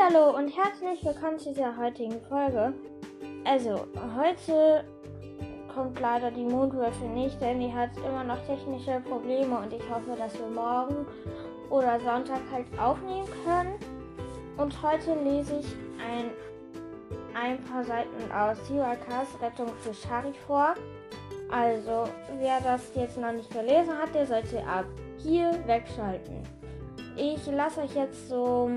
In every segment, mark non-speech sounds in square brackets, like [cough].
Hallo und herzlich willkommen zu dieser heutigen Folge. Also, heute kommt leider die Mondwürfel nicht, denn die hat immer noch technische Probleme und ich hoffe, dass wir morgen oder Sonntag halt aufnehmen können. Und heute lese ich ein, ein paar Seiten aus Siwakas Rettung für Shari vor. Also, wer das jetzt noch nicht gelesen hat, der sollte ab hier wegschalten. Ich lasse euch jetzt so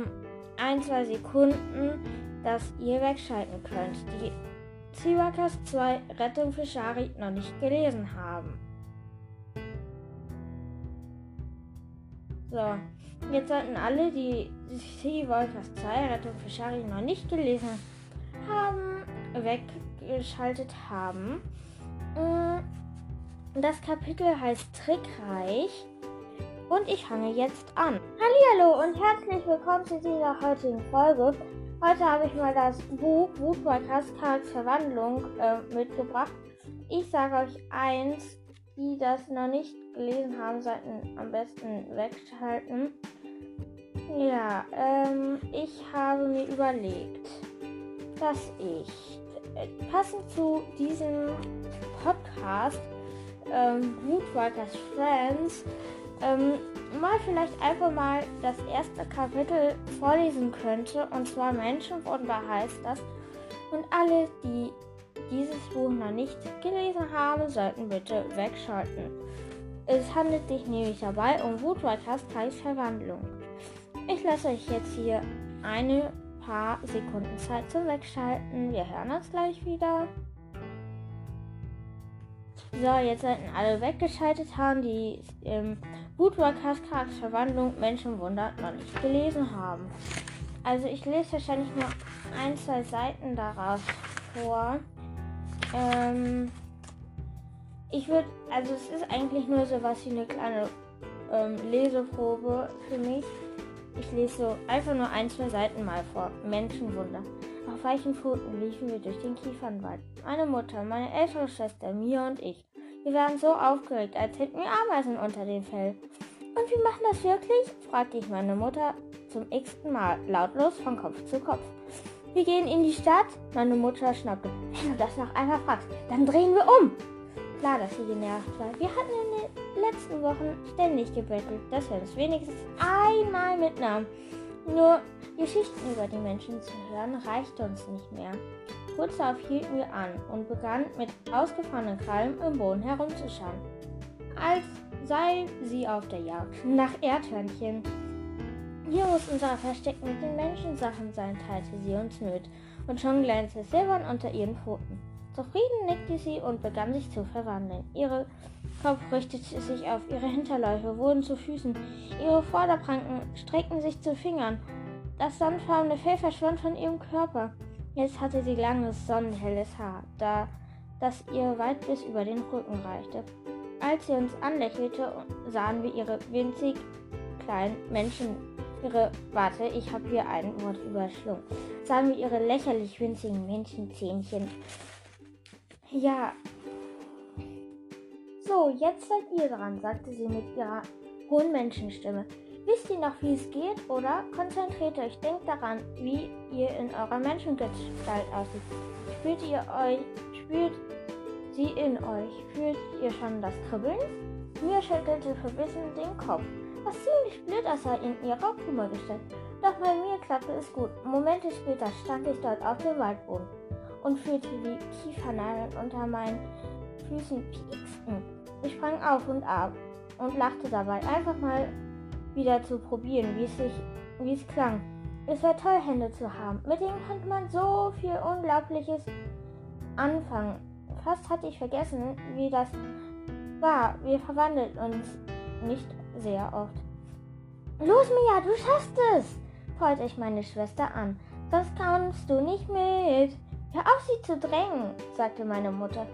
ein, zwei Sekunden, dass ihr wegschalten könnt, die Ziwakas 2 Rettung für Shari noch nicht gelesen haben. So, jetzt sollten alle, die Ziwakas 2 Rettung für Shari noch nicht gelesen haben, weggeschaltet haben. Mm, das Kapitel heißt Trickreich. Und ich fange jetzt an. Hallo und herzlich willkommen zu dieser heutigen Folge. Heute habe ich mal das Buch Woodwalkers Verwandlung äh, mitgebracht. Ich sage euch eins, die das noch nicht gelesen haben, sollten am besten wegschalten. Ja, ähm, ich habe mir überlegt, dass ich äh, passend zu diesem Podcast ähm, Woodwalkers Friends ähm, mal vielleicht einfach mal das erste Kapitel vorlesen könnte. Und zwar Menschenwunder heißt das. Und alle, die dieses Buch noch nicht gelesen haben, sollten bitte wegschalten. Es handelt sich nämlich dabei um Woodwalkers Verwandlung. Ich lasse euch jetzt hier eine paar Sekunden Zeit zum Wegschalten. Wir hören uns gleich wieder. So, jetzt sollten alle weggeschaltet haben, die ähm, Woodwalkers Charakterverwandlung Menschenwunder noch nicht gelesen haben. Also ich lese wahrscheinlich nur ein, zwei Seiten daraus vor. Ähm, ich würde, also es ist eigentlich nur so was wie eine kleine ähm, Leseprobe für mich. Ich lese so einfach nur ein, zwei Seiten mal vor. Menschenwunder. Auf weichen Pfoten liefen wir durch den Kiefernwald. Meine Mutter, meine ältere Schwester, Mia und ich. Wir waren so aufgeregt, als hätten wir Ameisen unter dem Fell. Und wir machen das wirklich? fragte ich meine Mutter zum x-ten Mal, lautlos von Kopf zu Kopf. Wir gehen in die Stadt. Meine Mutter schnappte. Wenn du das noch einmal fragst, dann drehen wir um. Klar, dass sie genervt war. Wir hatten in den letzten Wochen ständig gebettelt, dass wir uns wenigstens einmal mitnahmen. Nur Geschichten über die Menschen zu hören, reichte uns nicht mehr. Kurz darauf hielten wir an und begannen mit ausgefahrenen Krallen im Boden herumzuschauen, als sei sie auf der Jagd nach Erdhörnchen. Hier muss unser Versteck mit den Menschensachen sein, teilte sie uns mit, und schon glänzte Silbern unter ihren Pfoten. Zufrieden nickte sie und begann sich zu verwandeln. Ihre Kopf richtete sich auf, ihre Hinterläufe wurden zu Füßen, ihre Vorderpranken streckten sich zu Fingern. Das sandfarbene Fell verschwand von ihrem Körper. Jetzt hatte sie langes, sonnenhelles Haar, da das ihr weit bis über den Rücken reichte. Als sie uns anlächelte, sahen wir ihre winzig kleinen Menschen, ihre, warte, ich habe hier ein Wort überschlungen, sahen wir ihre lächerlich winzigen Menschenzähnchen. Ja. So, jetzt seid ihr dran, sagte sie mit ihrer hohen Menschenstimme. Wisst ihr noch, wie es geht, oder? Konzentriert euch, denkt daran, wie ihr in eurer Menschengestalt aussieht. Spürt ihr euch, spürt sie in euch? Fühlt ihr schon das Kribbeln? Mir schüttelte verbissen den Kopf, was ziemlich blöd aussah in ihrer Puma-Gestalt. Doch bei mir klappte es gut. Momente später stand ich dort auf dem Waldboden und fühlte, wie Kiefernadeln unter meinen Füßen pieksten. Ich sprang auf und ab und lachte dabei einfach mal wieder zu probieren, wie es sich, wie es klang. Es war toll, Hände zu haben. Mit denen konnte man so viel Unglaubliches anfangen. Fast hatte ich vergessen, wie das war. Wir verwandeln uns nicht sehr oft. Los, Mia, du schaffst es! freute ich meine Schwester an. Sonst kannst du nicht mit. Hör auf, sie zu drängen, sagte meine Mutter.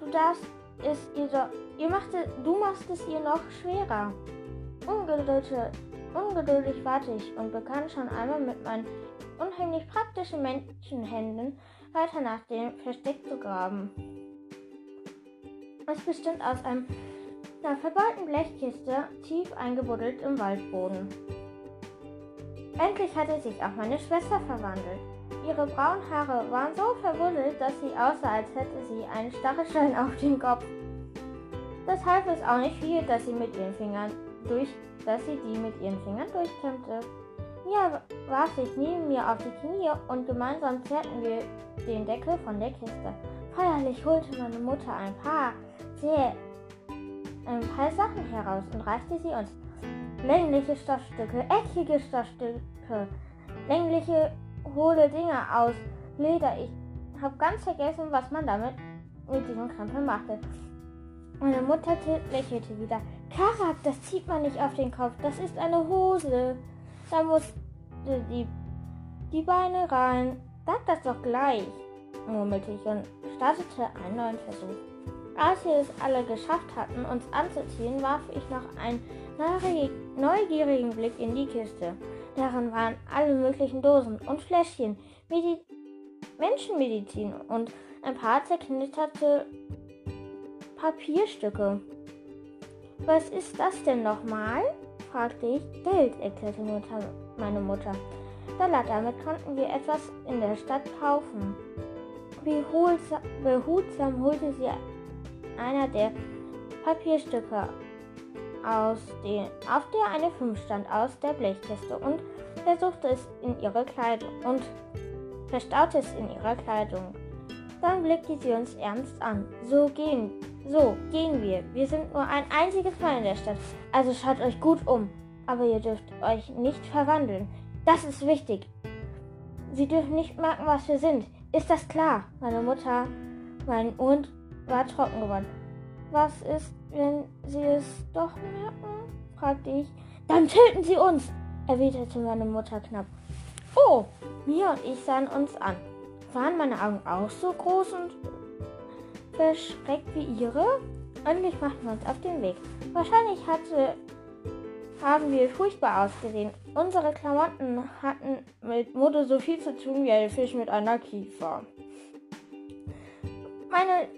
Du darfst es ihr doch. Ihr machte, du machst es ihr noch schwerer. Ungeduldig, warte ich und begann schon einmal mit meinen unheimlich praktischen Menschenhänden weiter nach dem Versteck zu graben. Es bestand aus einem, einer verbeulten Blechkiste, tief eingebuddelt im Waldboden. Endlich hatte sich auch meine Schwester verwandelt. Ihre braunen Haare waren so verwuddelt, dass sie aussah, als hätte sie einen Stachelstein auf dem Kopf. Das half es auch nicht viel, dass sie mit ihren Fingern durch, dass sie die mit ihren Fingern durchkämmte. Mia warf sich neben mir auf die Knie und gemeinsam zerrten wir den Deckel von der Kiste. Feierlich holte meine Mutter ein paar sehr ein paar Sachen heraus und reichte sie uns. Längliche Stoffstücke, eckige Stoffstücke, längliche hohle Dinge aus Leder. Ich habe ganz vergessen, was man damit mit diesem Krempel machte. Meine Mutter lächelte wieder. Karak, das zieht man nicht auf den Kopf. Das ist eine Hose. Da musste die, die Beine rein. Sag das doch gleich, murmelte ich und startete einen neuen Versuch. Als wir es alle geschafft hatten, uns anzuziehen, warf ich noch einen neugierigen Blick in die Kiste. Darin waren alle möglichen Dosen und Fläschchen, Medi Menschenmedizin und ein paar zerknitterte Papierstücke. Was ist das denn nochmal? fragte ich. Geld, erklärte meine Mutter. Dollar, damit konnten wir etwas in der Stadt kaufen. Behutsam holte sie einer der Papierstücke aus den, auf der eine 5 stand aus der Blechkiste und versuchte es in ihre Kleidung und verstaute es in ihrer Kleidung. Dann blickte sie uns ernst an. So gehen, so gehen wir. Wir sind nur ein einziges Mal in der Stadt. Also schaut euch gut um. Aber ihr dürft euch nicht verwandeln. Das ist wichtig. Sie dürfen nicht merken, was wir sind. Ist das klar? Meine Mutter, mein Mund war trocken geworden. Was ist, wenn sie es doch merken? fragte ich. Dann töten sie uns, erwiderte meine Mutter knapp. Oh, Mia und ich sahen uns an. Waren meine Augen auch so groß und verschreckt wie ihre? Endlich machten wir uns auf den Weg. Wahrscheinlich hatte, haben wir furchtbar ausgesehen. Unsere Klamotten hatten mit Mode so viel zu tun wie ein Fisch mit einer Kiefer. Meine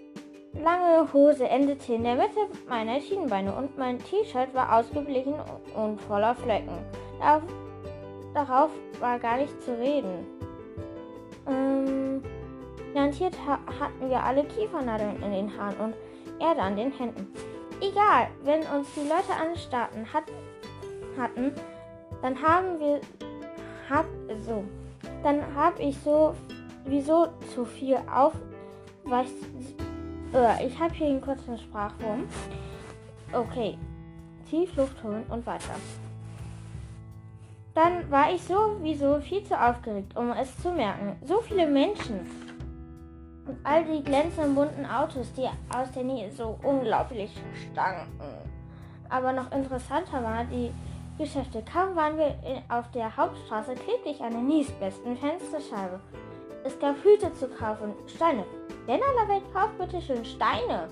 lange Hose endete in der Mitte meiner Schienenbeine und mein T-Shirt war ausgeblichen und voller Flecken. Darauf, war gar nicht zu reden. Ähm, garantiert ha hatten wir alle Kiefernadeln in den Haaren und Erde an den Händen. Egal, wenn uns die Leute anstarrten hat, hatten, dann haben wir hab so, dann habe ich so wieso zu viel auf was äh, ich habe hier einen kurzen Sprachwurm. Okay. Tief Luft holen und weiter. Dann war ich sowieso viel zu aufgeregt, um es zu merken. So viele Menschen. Und all die glänzenden bunten Autos, die aus der Nähe so unglaublich stanken. Aber noch interessanter war die Geschäfte. Kaum waren wir auf der Hauptstraße, klebte ich an der nächstbesten Fensterscheibe. Es gab Hüte zu kaufen, Steine, Wer aller Welt kauft bitte schön Steine?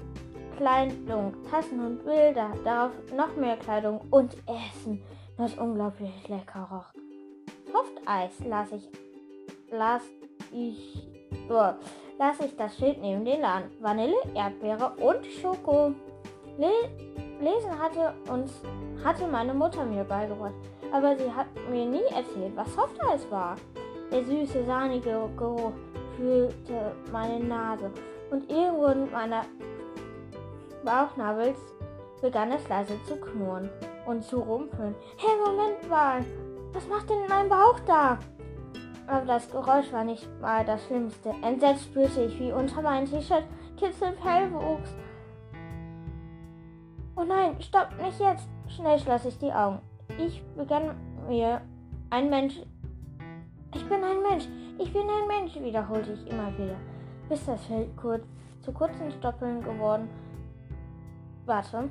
Kleidung, Tassen und Bilder, darauf noch mehr Kleidung und Essen, das unglaublich lecker roch. Softeis las ich, las ich, oh, las ich das Schild neben den Laden. Vanille, Erdbeere und Schoko. Le Lesen hatte uns, hatte meine Mutter mir beigebracht, aber sie hat mir nie erzählt, was Softeis war. Der süße, sahnige Geruch fühlte meine Nase und irgendwo in meiner Bauchnabels begann es leise zu knurren und zu rumpeln. Hey, Moment mal! Was macht denn mein Bauch da? Aber das Geräusch war nicht mal das Schlimmste. Entsetzt spürte ich, wie unter meinem T-Shirt Kitzelfell wuchs. Oh nein, stopp, nicht jetzt! Schnell schloss ich die Augen. Ich begann mir ein Mensch. Ich bin ein Mensch. Ich bin ein Mensch, wiederholte ich immer wieder, bis das Feld kurz, zu kurzen Stoppeln geworden. Warte.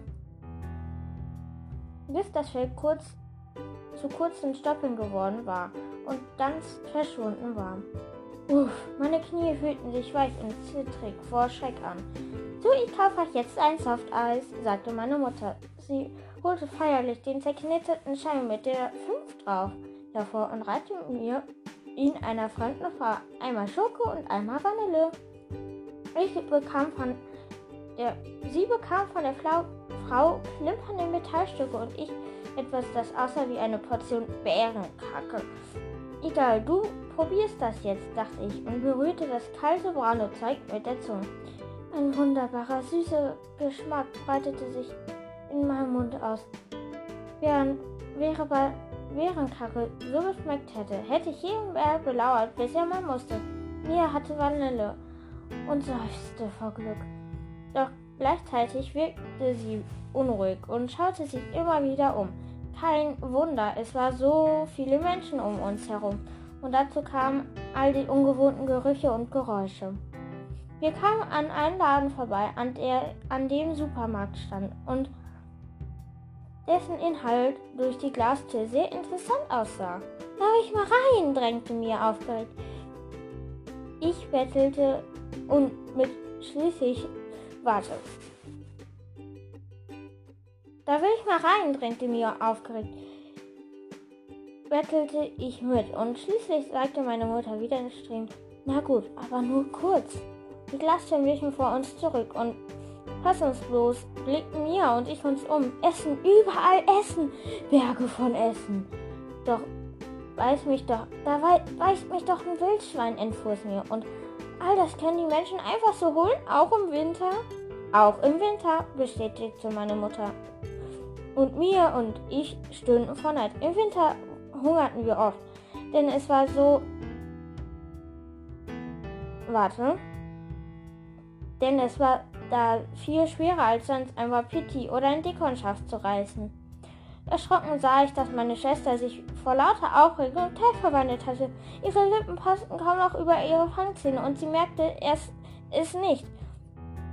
Bis das Feld kurz zu kurzen Stoppeln geworden war und ganz verschwunden war. Uff, meine Knie fühlten sich weich und zittrig vor Schreck an. So, ich kaufe euch jetzt ein Softeis, sagte meine Mutter. Sie holte feierlich den zerknitterten Schein mit der 5 drauf hervor und reichte mir ihn einer fremden Frau. Einmal Schoko und einmal Vanille. Ich bekam von der, sie bekam von der Flau, Frau klimpernde Metallstücke und ich etwas, das aussah wie eine Portion Bärenkacke. Egal, du probierst das jetzt, dachte ich und berührte das kalte braune Zeug mit der Zunge. Ein wunderbarer, süßer Geschmack breitete sich in meinem Mund aus. Während, wäre bei Bärenkacke so geschmeckt hätte, hätte ich jeden Bär belauert, bis er mal musste. Mia hatte Vanille und seufzte vor Glück. Doch gleichzeitig wirkte sie unruhig und schaute sich immer wieder um. Kein Wunder, es waren so viele Menschen um uns herum. Und dazu kamen all die ungewohnten Gerüche und Geräusche. Wir kamen an einen Laden vorbei, an, der, an dem Supermarkt stand und dessen Inhalt durch die Glastür sehr interessant aussah. Darf ich mal rein? drängte mir aufgeregt. Ich bettelte und mit schließlich warte. Da will ich mal rein, drängte mir aufgeregt. Bettelte ich mit und schließlich sagte meine Mutter wieder in Streben, na gut, aber nur kurz. Die Glastüren wichen vor uns zurück und fassungslos blickten Mia und ich uns um. Essen, überall Essen, Berge von Essen. Doch weiß mich doch, da weist mich doch ein Wildschwein, entfuhr es mir. Und all das können die Menschen einfach so holen, auch im Winter? Auch im Winter, bestätigte meine Mutter. Und Mia und ich stöhnten vor Neid. Im Winter hungerten wir oft, denn es war so. Warte denn es war da viel schwerer als sonst ein Wapiti oder ein Dickhornschaft zu reißen. Erschrocken sah ich, dass meine Schwester sich vor lauter Aufregung Tee verwandelt hatte. Ihre Lippen passten kaum noch über ihre Fangzähne und sie merkte es, es nicht.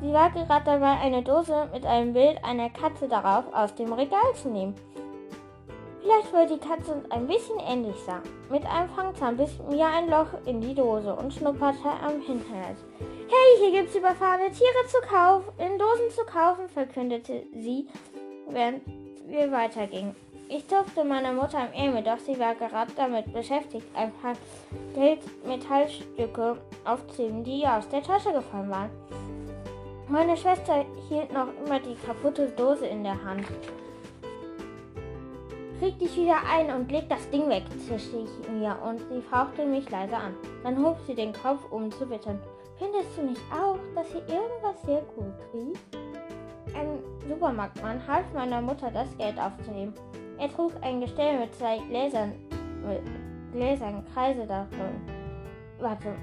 Sie war gerade dabei, eine Dose mit einem Bild einer Katze darauf aus dem Regal zu nehmen. Vielleicht weil die Katze ein bisschen ähnlich sah. Mit einem Fangzahn biss mir ein Loch in die Dose und schnupperte am Hinterhalt. Hey, hier gibt's überfahrene Tiere zu kaufen, in Dosen zu kaufen, verkündete sie, während wir weitergingen. Ich zupfte meine Mutter am Ärmel, doch sie war gerade damit beschäftigt, ein paar Metallstücke aufzuheben, die ihr aus der Tasche gefallen waren. Meine Schwester hielt noch immer die kaputte Dose in der Hand. Krieg dich wieder ein und leg das Ding weg, zischte ich mir und sie fauchte mich leise an. Dann hob sie den Kopf, um zu wittern. Findest du nicht auch, dass hier irgendwas sehr gut riecht? Ein Supermarktmann half meiner Mutter, das Geld aufzunehmen. Er trug ein Gestell mit zwei Gläsern, mit Gläsern Kreise darin. Warte.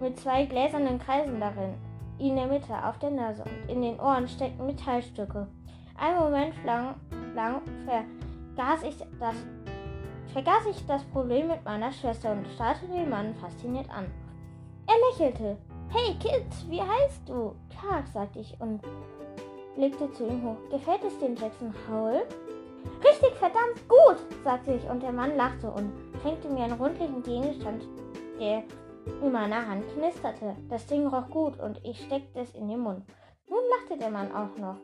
Mit zwei gläsernen Kreisen darin. In der Mitte, auf der Nase und in den Ohren steckten Metallstücke. Ein Moment lang, lang vergaß ich das, vergaß ich das Problem mit meiner Schwester und starrte den Mann fasziniert an. Er lächelte. Hey Kid, wie heißt du? Clark, sagte ich und blickte zu ihm hoch. Gefällt es den Jackson Howell? Richtig verdammt gut, sagte ich und der Mann lachte und schenkte mir einen rundlichen Gegenstand, der in meiner Hand knisterte. Das Ding roch gut und ich steckte es in den Mund. Nun lachte der Mann auch noch.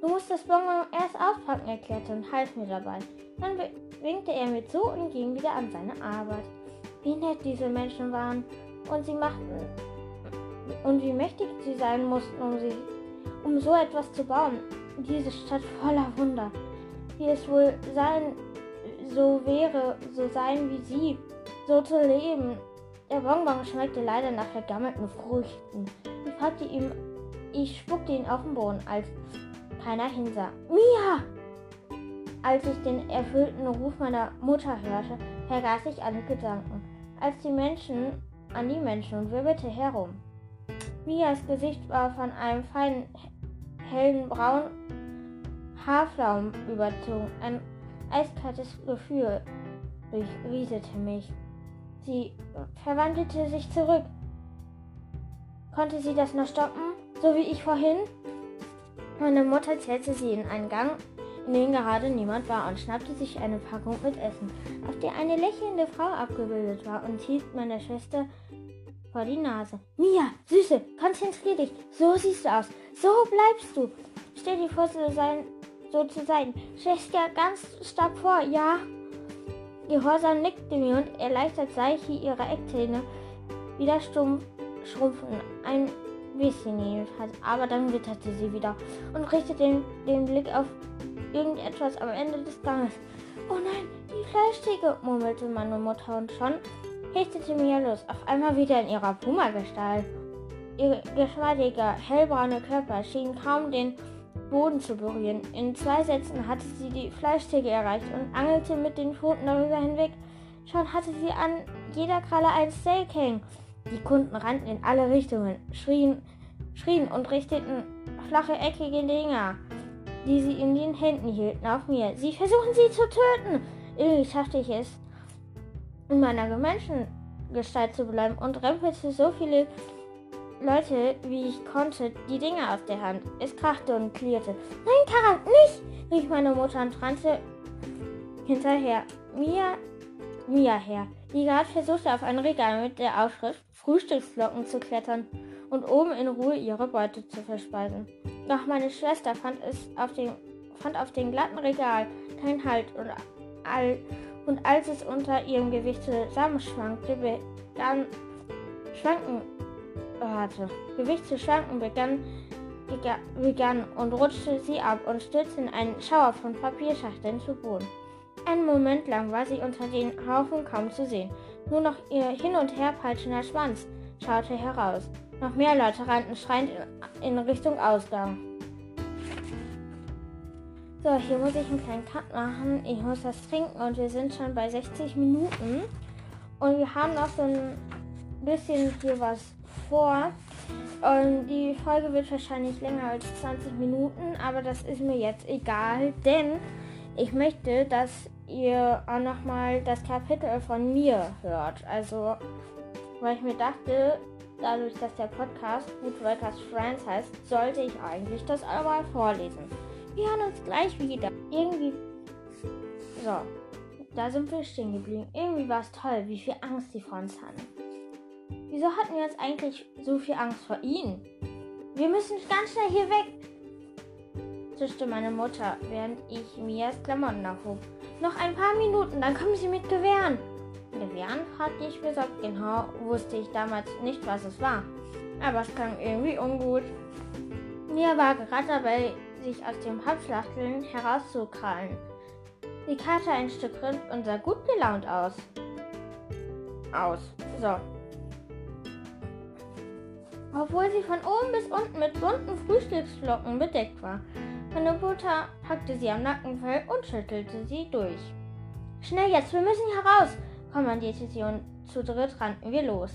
Du musst das Bonbon erst auspacken, erklärte und half mir dabei. Dann winkte er mir zu und ging wieder an seine Arbeit. Wie nett diese Menschen waren und sie machten und wie mächtig sie sein mussten, um, sie, um so etwas zu bauen. Diese Stadt voller Wunder. Wie es wohl sein, so wäre, so sein wie sie, so zu leben. Der Bonbon schmeckte leider nach vergammelten Früchten. Ich fragte ihm, ich spuckte ihn auf den Boden, als keiner hinsah. Mia! Als ich den erfüllten Ruf meiner Mutter hörte, vergaß ich alle Gedanken. Als die Menschen an die Menschen und wirbelte herum. Mias Gesicht war von einem feinen, hellen Braun Haarflaum überzogen. Ein eiskaltes Gefühl durchriesete mich. Sie verwandelte sich zurück. Konnte sie das noch stoppen, so wie ich vorhin? Meine Mutter zählte sie in einen Gang, in dem gerade niemand war, und schnappte sich eine Packung mit Essen, auf der eine lächelnde Frau abgebildet war, und hielt meiner Schwester vor die Nase. Mia, Süße, konzentrier dich. So siehst du aus. So bleibst du. Stell dir vor, so, sein, so zu sein. Schwester ganz stark vor, ja? Gehorsam nickte mir und erleichtert sah ich, wie ihre Eckzähne wieder stumpf schrumpfen. Ein bisschen jedenfalls. Aber dann witterte sie wieder und richtete den, den Blick auf irgendetwas am Ende des Ganges. Oh nein, die Fleischtheke, murmelte meine Mutter und schon hechtete Mia los, auf einmal wieder in ihrer Puma-Gestalt. Ihr geschmeidiger, hellbrauner Körper schien kaum den Boden zu berühren. In zwei Sätzen hatte sie die Fleischtheke erreicht und angelte mit den Pfoten darüber hinweg. Schon hatte sie an jeder Kralle ein Steak hängen. Die Kunden rannten in alle Richtungen, schrien, schrien und richteten flache, eckige Dinger, die sie in den Händen hielten, auf mir. Sie versuchen sie zu töten! Irgendwie schaffte ich es, in meiner Menschengestalt zu bleiben und rempelte so viele Leute, wie ich konnte, die Dinger aus der Hand. Es krachte und klirrte. Nein, Karan, nicht! rief meine Mutter und rannte hinterher. Mia, Mia her, die gerade versuchte, auf ein Regal mit der Aufschrift Frühstücksflocken zu klettern und oben in Ruhe ihre Beute zu verspeisen. Doch meine Schwester fand es auf dem, fand auf dem glatten Regal keinen Halt und, all, und als es unter ihrem Gewicht zusammenschwankte, begann schwanken hatte. Gewicht zu schwanken begann, begann und rutschte sie ab und stürzte in einen Schauer von Papierschachteln zu Boden. Einen Moment lang war sie unter den Haufen kaum zu sehen. Nur noch ihr hin und her peitschender Schwanz schaute heraus. Noch mehr Leute rannten schreiend in Richtung Ausgang. So, hier muss ich einen kleinen Cut machen. Ich muss das trinken und wir sind schon bei 60 Minuten. Und wir haben noch so ein bisschen hier was vor. Und die Folge wird wahrscheinlich länger als 20 Minuten, aber das ist mir jetzt egal, denn ich möchte, dass ihr auch nochmal das Kapitel von mir hört. Also, weil ich mir dachte, dadurch, dass der Podcast Woodworkers Friends heißt, sollte ich eigentlich das einmal vorlesen. Wir hören uns gleich wieder. Irgendwie. So. Da sind wir stehen geblieben. Irgendwie war es toll, wie viel Angst die vor uns hatten. Wieso hatten wir jetzt eigentlich so viel Angst vor ihnen? Wir müssen ganz schnell hier weg, zischte meine Mutter, während ich Mias Klamotten aufhob. Noch ein paar Minuten, dann kommen sie mit Gewehren. Gewehren? fragte ich besorgt. Genau wusste ich damals nicht, was es war. Aber es klang irgendwie ungut. Mia war gerade dabei, sich aus dem Pappschlachteln herauszukrallen. Sie kaute ein Stück Rind und sah gut gelaunt aus. Aus. So, obwohl sie von oben bis unten mit bunten Frühstücksflocken bedeckt war. Meine Mutter packte sie am Nackenfell und schüttelte sie durch. Schnell jetzt, wir müssen hier raus, kommandierte sie und zu dritt rannten wir los.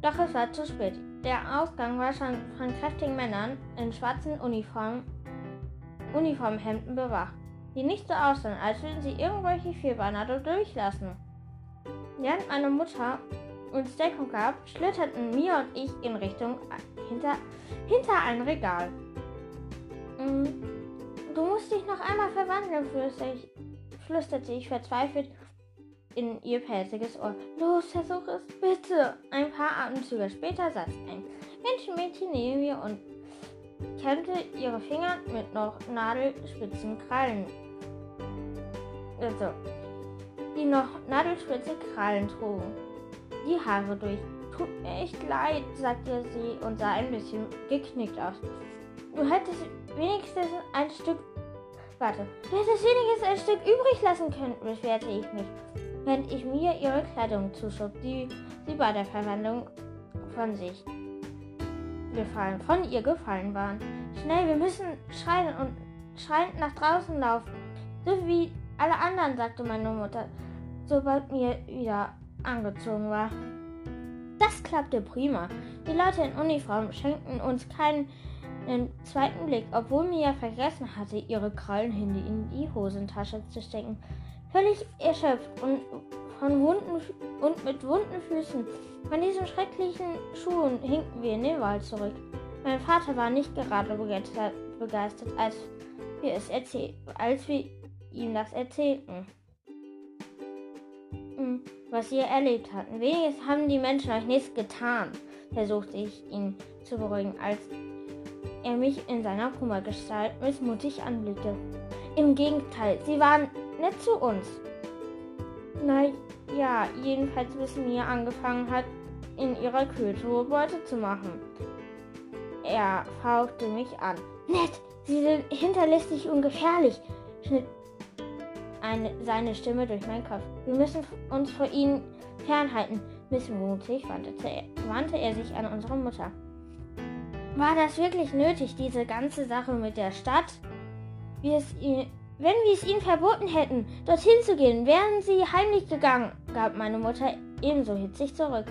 Doch es war zu spät. Der Ausgang war schon von kräftigen Männern in schwarzen Uniformen, Uniformhemden bewacht, die nicht so aussahen, als würden sie irgendwelche Vierbeiner durchlassen. Während meine Mutter uns Deckung gab, schlitterten Mia und ich in Richtung hinter, hinter ein Regal. Mm, du musst dich noch einmal verwandeln, flüsterte ich verzweifelt in ihr pelziges Ohr. Los, versuch es, bitte. Ein paar Atemzüge später saß ein Menschenmädchen neben mir und kämmte ihre Finger mit noch nadelspitzen Krallen. Also, die noch nadelspitze Krallen trugen die Haare durch. Tut mir echt leid, sagte sie und sah ein bisschen geknickt aus. Du hättest wenigstens ein Stück. Warte, du hättest wenigstens ein Stück übrig lassen können, beschwerte ich mich, während ich mir ihre Kleidung zuschob, die sie bei der Verwandlung von sich gefallen, von ihr gefallen waren. Schnell, wir müssen schreien und schreiend nach draußen laufen. So wie alle anderen, sagte meine Mutter, sobald mir wieder angezogen war. Das klappte prima. Die Leute in Uniform schenkten uns keinen zweiten Blick, obwohl Mia vergessen hatte, ihre Krallenhände in die Hosentasche zu stecken. Völlig erschöpft und von wunden und mit wunden Füßen von diesen schrecklichen Schuhen hinkten wir in den Wald zurück. Mein Vater war nicht gerade begeistert, als wir, es als wir ihm das erzählten was ihr erlebt hatten. Wenigstens haben die Menschen euch nichts getan, versuchte ich ihn zu beruhigen, als er mich in seiner Kummergestalt missmutig anblickte. Im Gegenteil, sie waren nett zu uns. Na ja, jedenfalls bis Mia angefangen hat, in ihrer Kühltruhe Beute zu machen. Er fauchte mich an. Nett, Sie sind hinterlistig und gefährlich, schnitt eine, seine Stimme durch meinen Kopf. Wir müssen uns vor ihnen fernhalten. Missmutig wandte wandte er sich an unsere Mutter. War das wirklich nötig, diese ganze Sache mit der Stadt? Wir es ihn, wenn wir es ihnen verboten hätten, dorthin zu gehen, wären sie heimlich gegangen, gab meine Mutter ebenso hitzig zurück.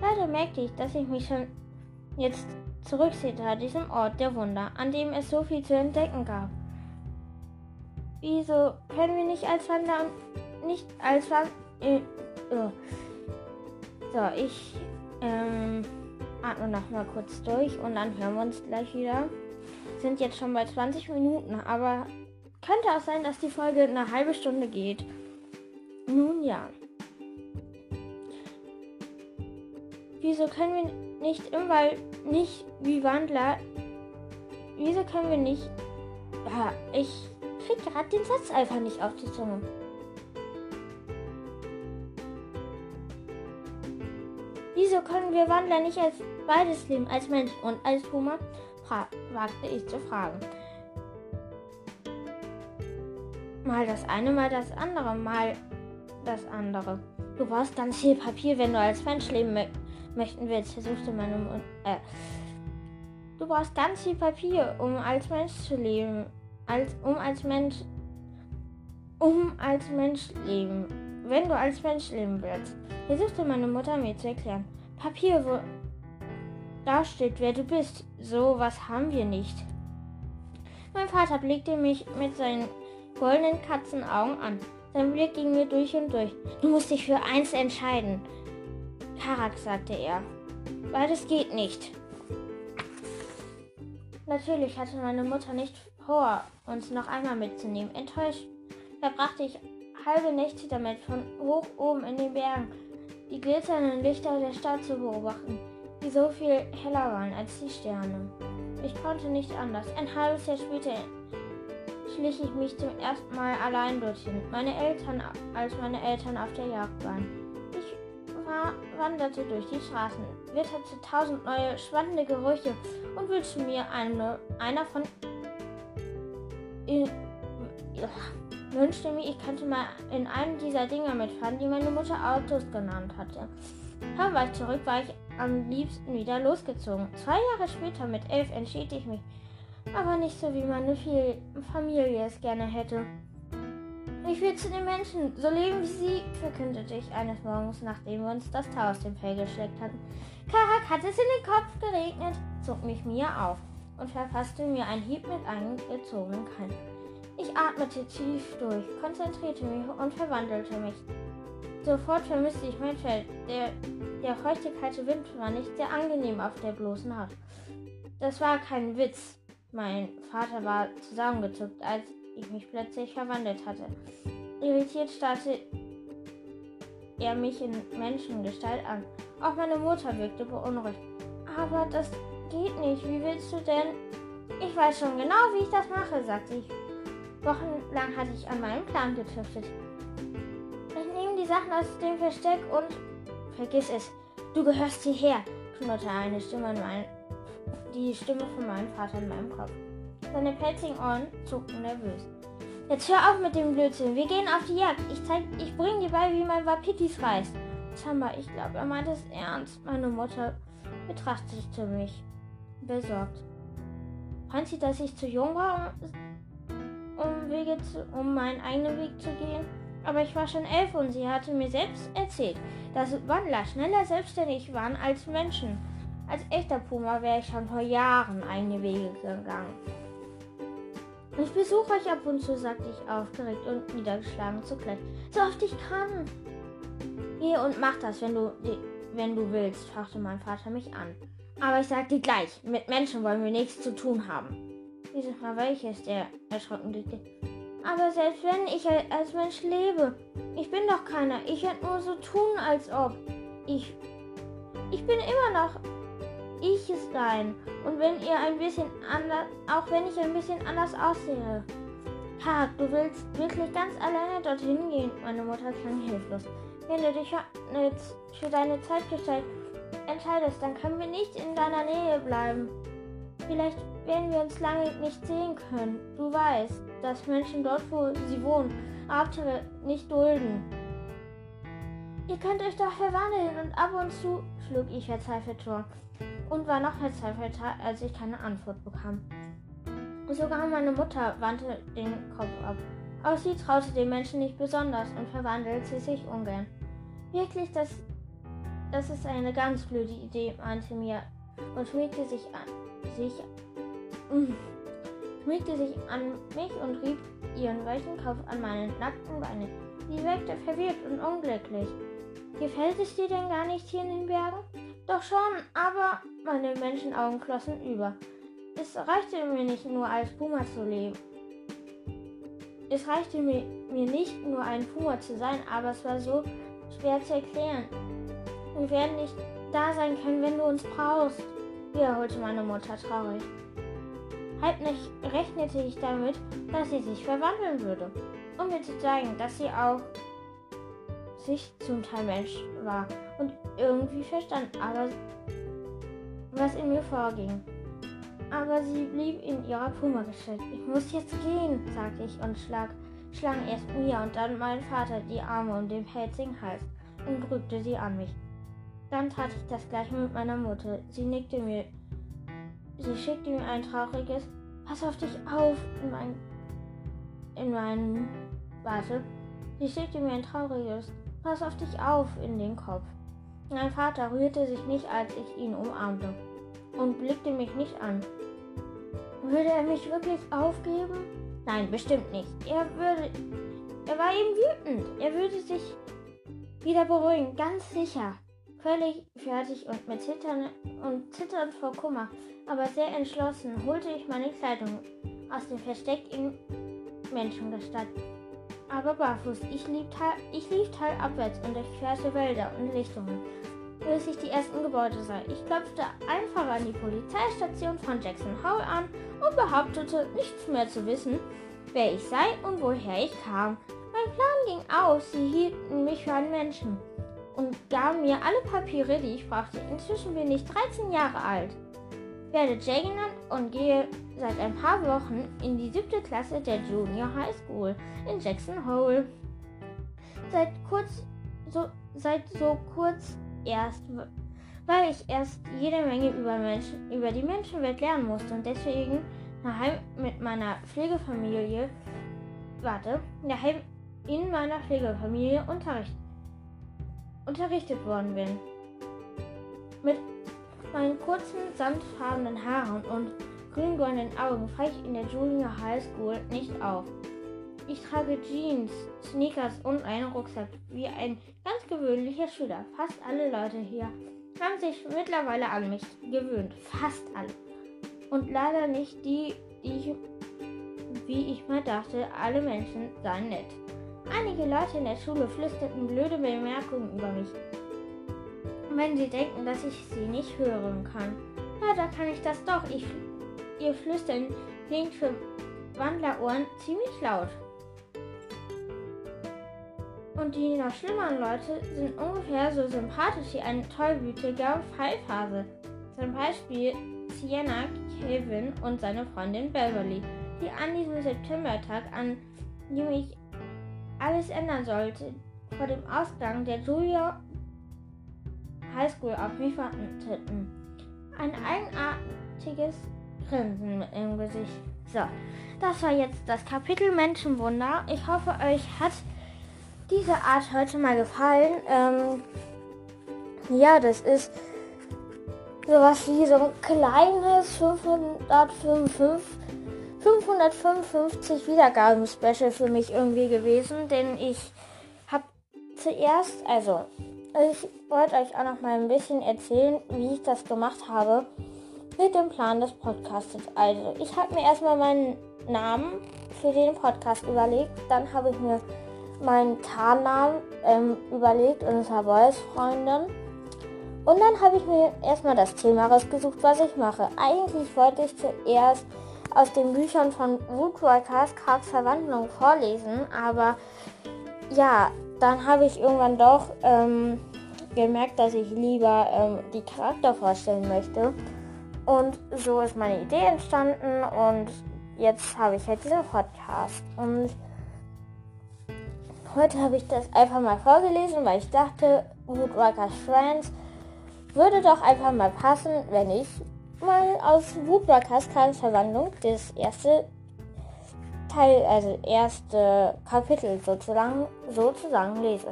Leider merkte ich, dass ich mich schon jetzt zurücksehnte an diesem Ort der Wunder, an dem es so viel zu entdecken gab. Wieso können wir nicht als Wander nicht als Wander. Äh, oh. So, ich ähm, atme noch mal kurz durch und dann hören wir uns gleich wieder. Sind jetzt schon bei 20 Minuten, aber könnte auch sein, dass die Folge eine halbe Stunde geht. Nun ja. Wieso können wir nicht im Wald nicht wie Wandler? Wieso können wir nicht. Ja, ich krieg gerade den Satz einfach nicht auf die Zunge. Wieso können wir Wandler nicht als beides leben, als Mensch und als Puma? wagte ich zu fragen. Mal das eine, mal das andere, mal das andere. Du brauchst ganz viel Papier, wenn du als Mensch leben möchten willst, versuchte meine Mutter. Äh, du brauchst ganz viel Papier, um als Mensch zu leben. Als, um als Mensch. Um als Mensch leben. Wenn du als Mensch leben willst. Versuchte meine Mutter mir zu erklären. Papier, wo da steht, wer du bist. So was haben wir nicht. Mein Vater blickte mich mit seinen goldenen Katzenaugen an. Sein Blick ging mir durch und durch. Du musst dich für eins entscheiden. Karak, sagte er. Beides geht nicht. Natürlich hatte meine Mutter nicht vor, uns noch einmal mitzunehmen. Enttäuscht verbrachte ich halbe Nächte damit, von hoch oben in den Bergen die glitzernden Lichter der Stadt zu beobachten, die so viel heller waren als die Sterne. Ich konnte nicht anders. Ein halbes Jahr später schlich ich mich zum ersten Mal allein dorthin, meine Eltern, als meine Eltern auf der Jagd waren wanderte durch die Straßen, witterte tausend neue spannende Gerüche und wünschte mir eine, einer von in, wünschte mir, ich könnte mal in einem dieser Dinger mitfahren, die meine Mutter Autos genannt hatte. Kaum war ich zurück, war ich am liebsten wieder losgezogen. Zwei Jahre später, mit elf, entschied ich mich, aber nicht so, wie meine Familie es gerne hätte. Ich will zu den Menschen, so leben wie sie, verkündete ich eines Morgens, nachdem wir uns das Tau aus dem Fell geschleckt hatten. Karak hat es in den Kopf geregnet, zog mich Mia auf und verfasste mir einen Hieb mit eingezogenen Keim. Ich atmete tief durch, konzentrierte mich und verwandelte mich. Sofort vermisste ich mein Fell. Der, der feuchte kalte Wind war nicht sehr angenehm auf der bloßen Haut. Das war kein Witz. Mein Vater war zusammengezuckt, als ich mich plötzlich verwandelt hatte. Irritiert starrte er mich in Menschengestalt an. Auch meine Mutter wirkte beunruhigt. Aber das geht nicht. Wie willst du denn? Ich weiß schon genau, wie ich das mache, sagte ich. Wochenlang hatte ich an meinem Plan getüftet. Ich nehme die Sachen aus dem Versteck und vergiss es. Du gehörst hierher, knurrte eine Stimme in mein, die Stimme von meinem Vater in meinem Kopf. Seine pelzigen Ohren zuckten nervös. Jetzt hör auf mit dem Blödsinn. Wir gehen auf die Jagd. Ich zeig, ich bring dir bei, wie man Wapitis reißt. Samba, ich glaube, er meint es ernst. Meine Mutter betrachtete mich besorgt. Meint sie, dass ich zu jung war, um, um, Wege zu, um meinen eigenen Weg zu gehen? Aber ich war schon elf und sie hatte mir selbst erzählt, dass Wandler schneller selbstständig waren als Menschen. Als echter Puma wäre ich schon vor Jahren eigene Wege gegangen. Ich besuche euch ab und zu, sagte ich aufgeregt und niedergeschlagen zugleich. So oft ich kann. Geh und mach das, wenn du, wenn du willst, fragte mein Vater mich an. Aber ich sagte gleich, mit Menschen wollen wir nichts zu tun haben. Dieses Mal welches, der erschrocken blickte. Aber selbst wenn ich als Mensch lebe, ich bin doch keiner. Ich werde nur so tun, als ob. Ich. Ich bin immer noch ich es sein. Und wenn ihr ein bisschen anders, auch wenn ich ein bisschen anders aussehe. Park, du willst wirklich ganz alleine dorthin gehen. Meine Mutter klang hilflos. Wenn du dich für deine Zeitgestalt entscheidest, dann können wir nicht in deiner Nähe bleiben. Vielleicht werden wir uns lange nicht sehen können. Du weißt, dass Menschen dort, wo sie wohnen, Abenteuer nicht dulden. Ihr könnt euch doch verwandeln und ab und zu, schlug ich verzweifelt vor und war noch verzweifelter, als ich keine Antwort bekam. Sogar meine Mutter wandte den Kopf ab. Auch sie traute den Menschen nicht besonders und verwandelte sich ungern. Wirklich, das, das ist eine ganz blöde Idee, meinte mir und schmiegte sich an, sich, mm, schmiegte sich an mich und rieb ihren weichen Kopf an meinen nackten Beine. Sie wirkte verwirrt und unglücklich. Gefällt es dir denn gar nicht hier in den Bergen? Doch schon, aber meine Menschenaugen flossen über. Es reichte mir nicht nur als Puma zu leben. Es reichte mir, mir nicht nur ein Puma zu sein, aber es war so schwer zu erklären. Wir werden nicht da sein können, wenn du uns brauchst, wiederholte meine Mutter traurig. Halb nicht rechnete ich damit, dass sie sich verwandeln würde, um mir zu zeigen, dass sie auch sich zum Teil Mensch war und irgendwie verstand, aber was in mir vorging. Aber sie blieb in ihrer Puma-Gestalt. Ich muss jetzt gehen, sagte ich und schlag, schlang erst mir und dann meinen Vater die Arme um den pelzigen Hals und drückte sie an mich. Dann tat ich das gleiche mit meiner Mutter. Sie nickte mir. Sie schickte mir ein trauriges Pass auf dich auf in mein. in meinen. Warte. Sie schickte mir ein trauriges Pass auf dich auf in den Kopf. Mein Vater rührte sich nicht, als ich ihn umarmte und blickte mich nicht an. Würde er mich wirklich aufgeben? Nein, bestimmt nicht. Er würde. Er war eben wütend. Er würde sich wieder beruhigen, ganz sicher. Völlig fertig und mit Zittern und zitternd vor Kummer, aber sehr entschlossen, holte ich meine Kleidung aus dem Versteck in Menschengestalt. Aber barfuß, ich, lief, ich lief talabwärts und durchquerte Wälder und Lichtungen, bis ich die ersten Gebäude sah. Ich klopfte einfach an die Polizeistation von Jackson Hole an und behauptete, nichts mehr zu wissen, wer ich sei und woher ich kam. Mein Plan ging aus, sie hielten mich für einen Menschen und gaben mir alle Papiere, die ich brauchte. Inzwischen bin ich 13 Jahre alt, werde Jay genannt und gehe seit ein paar Wochen in die siebte Klasse der Junior High School in Jackson Hole. Seit kurz so, seit so kurz erst, weil ich erst jede Menge über, Menschen, über die Menschenwelt lernen musste und deswegen daheim mit meiner Pflegefamilie, warte, daheim in meiner Pflegefamilie unterrichtet unterrichtet worden bin. Mit meinen kurzen, samtfarbenen Haaren und grün-goldenen Augen falle ich in der Junior High School nicht auf. Ich trage Jeans, Sneakers und einen Rucksack wie ein ganz gewöhnlicher Schüler. Fast alle Leute hier haben sich mittlerweile an mich gewöhnt. Fast alle. Und leider nicht die, die ich, wie ich mal dachte, alle Menschen seien nett. Einige Leute in der Schule flüsterten blöde Bemerkungen über mich, wenn sie denken, dass ich sie nicht hören kann. Leider kann ich das doch. Ich, ihr Flüstern klingt für Wandlerohren ziemlich laut. Und die noch schlimmeren Leute sind ungefähr so sympathisch wie ein tollwütiger Pfeifhase. Zum Beispiel Sienna, Kevin und seine Freundin Beverly, die an diesem Septembertag, an dem ich alles ändern sollte, vor dem Ausgang der Julia High School auf mich warteten. Ein eigenartiges Grinsen im Gesicht. So, das war jetzt das Kapitel Menschenwunder. Ich hoffe, euch hat diese Art heute mal gefallen. Ähm, ja, das ist sowas wie so ein kleines 555 555 Wiedergaben-Special für mich irgendwie gewesen, denn ich habe zuerst, also ich wollte euch auch noch mal ein bisschen erzählen, wie ich das gemacht habe mit dem Plan des Podcasts. Also ich habe mir erstmal meinen Namen für den Podcast überlegt, dann habe ich mir meinen Tarnnamen ähm, überlegt, unserer Voice-Freundin. Und dann habe ich mir erstmal das Thema rausgesucht, was ich mache. Eigentlich wollte ich zuerst aus den Büchern von Woodwalkers Kraks Verwandlung vorlesen, aber ja, dann habe ich irgendwann doch ähm, gemerkt, dass ich lieber ähm, die Charakter vorstellen möchte. Und so ist meine Idee entstanden und jetzt habe ich halt diesen Podcast. Und heute habe ich das einfach mal vorgelesen, weil ich dachte, Woodwalkers Friends würde doch einfach mal passen, wenn ich mal aus Woodwalkers Verwandlung das erste Teil, also erste Kapitel sozusagen, sozusagen lese.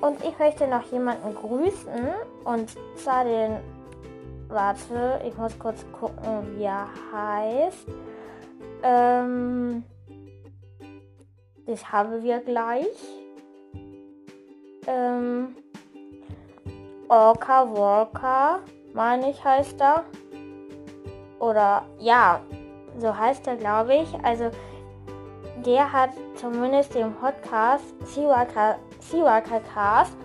Und ich möchte noch jemanden grüßen und zwar den, warte, ich muss kurz gucken, wie er heißt. Ähm, das haben wir gleich. Ähm, Orca Walker, meine ich, heißt er. Oder ja, so heißt er, glaube ich. Also der hat zumindest den Podcast Siwaka Cast.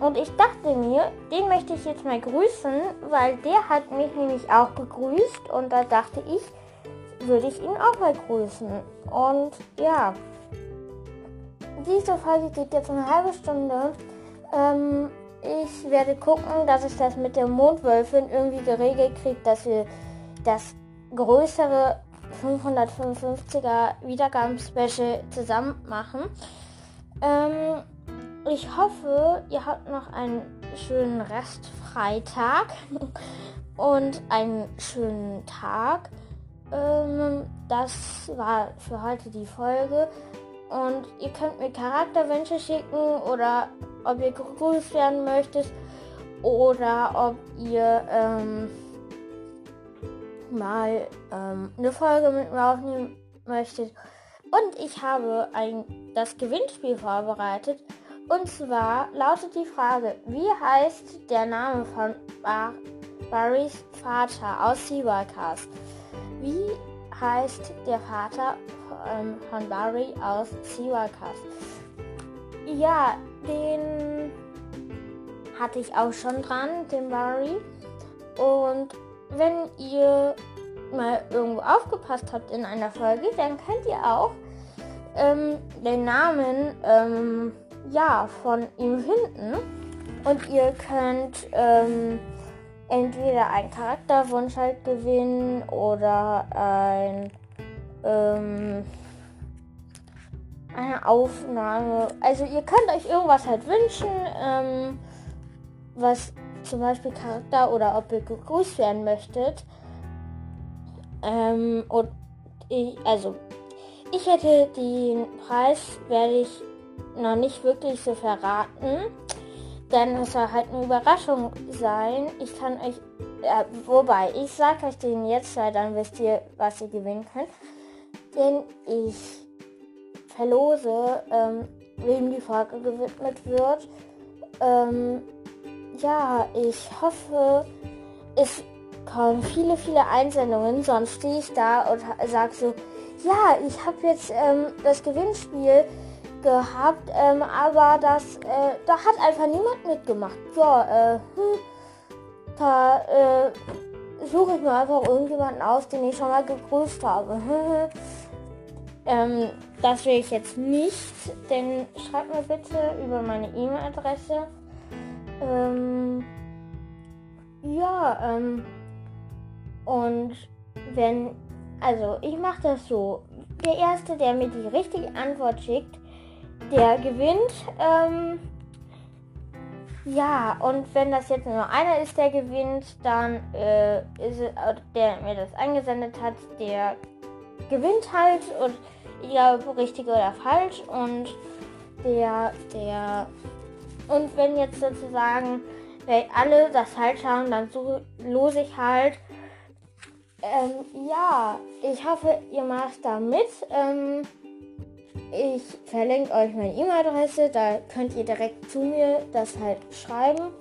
Und ich dachte mir, den möchte ich jetzt mal grüßen, weil der hat mich nämlich auch gegrüßt und da dachte ich, würde ich ihn auch mal grüßen. Und ja, diese Folge geht jetzt eine halbe Stunde. Ähm, ich werde gucken, dass ich das mit der Mondwölfin irgendwie geregelt kriege, dass wir das größere 555er Wiedergaben-Special zusammen machen. Ähm, ich hoffe, ihr habt noch einen schönen Restfreitag [laughs] und einen schönen Tag. Ähm, das war für heute die Folge. Und ihr könnt mir Charakterwünsche schicken oder ob ihr gegrüßt werden möchtet oder ob ihr ähm, mal ähm, eine Folge mit mir aufnehmen möchtet. Und ich habe ein, das Gewinnspiel vorbereitet. Und zwar lautet die Frage, wie heißt der Name von Bar Barrys Vater aus Seawalkers? Wie heißt der Vater ähm, von Barry aus Seawalkers? Ja, den hatte ich auch schon dran, den Barry. Und wenn ihr mal irgendwo aufgepasst habt in einer Folge, dann könnt ihr auch ähm, den Namen ähm, ja, von ihm finden. Und ihr könnt ähm, entweder einen Charakterwunsch halt gewinnen oder ein, ähm, eine Aufnahme. Also ihr könnt euch irgendwas halt wünschen, ähm, was zum Beispiel Charakter oder ob ihr gegrüßt werden möchtet. Ähm, und ich, also ich hätte den Preis, werde ich noch nicht wirklich so verraten. Denn es soll halt eine Überraschung sein. Ich kann euch, äh, wobei, ich sage euch den jetzt, weil dann wisst ihr, was ihr gewinnen könnt. Denn ich verlose, ähm, wem die Folge gewidmet wird. Ähm, ja, ich hoffe, es kommen viele, viele Einsendungen. Sonst stehe ich da und sage so, ja, ich habe jetzt ähm, das Gewinnspiel gehabt, ähm, aber das, äh, da hat einfach niemand mitgemacht. So, äh, hm, da äh, suche ich mir einfach irgendjemanden aus, den ich schon mal gegrüßt habe. [laughs] ähm, das will ich jetzt nicht, denn schreibt mir bitte über meine E-Mail-Adresse ähm, ja, ähm, und wenn, also ich mache das so. Der Erste, der mir die richtige Antwort schickt, der gewinnt. Ähm, ja, und wenn das jetzt nur einer ist, der gewinnt, dann äh, ist es, der mir das eingesendet hat, der gewinnt halt und egal ob richtig oder falsch und der, der und wenn jetzt sozusagen alle das falsch haben, dann so lose ich halt. Ähm, ja, ich hoffe, ihr macht da mit. Ähm, ich verlinke euch meine E-Mail-Adresse, da könnt ihr direkt zu mir das halt schreiben.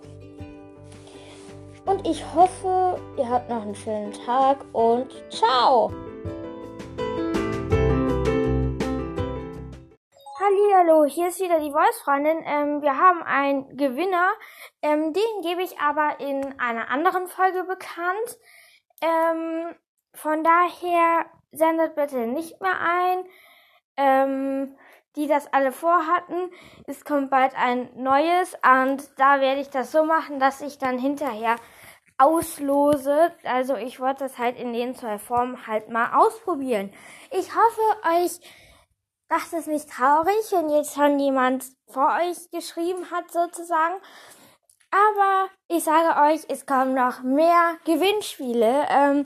Und ich hoffe, ihr habt noch einen schönen Tag und ciao! Hallo, hier ist wieder die Voice-Freundin. Ähm, wir haben einen Gewinner. Ähm, den gebe ich aber in einer anderen Folge bekannt. Ähm, von daher sendet bitte nicht mehr ein, ähm, die das alle vorhatten. Es kommt bald ein neues und da werde ich das so machen, dass ich dann hinterher auslose. Also ich wollte das halt in den zwei Formen halt mal ausprobieren. Ich hoffe euch, das ist nicht traurig, wenn jetzt schon jemand vor euch geschrieben hat sozusagen. Aber ich sage euch, es kommen noch mehr Gewinnspiele, ähm,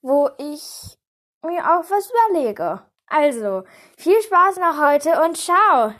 wo ich mir auch was überlege. Also, viel Spaß noch heute und ciao!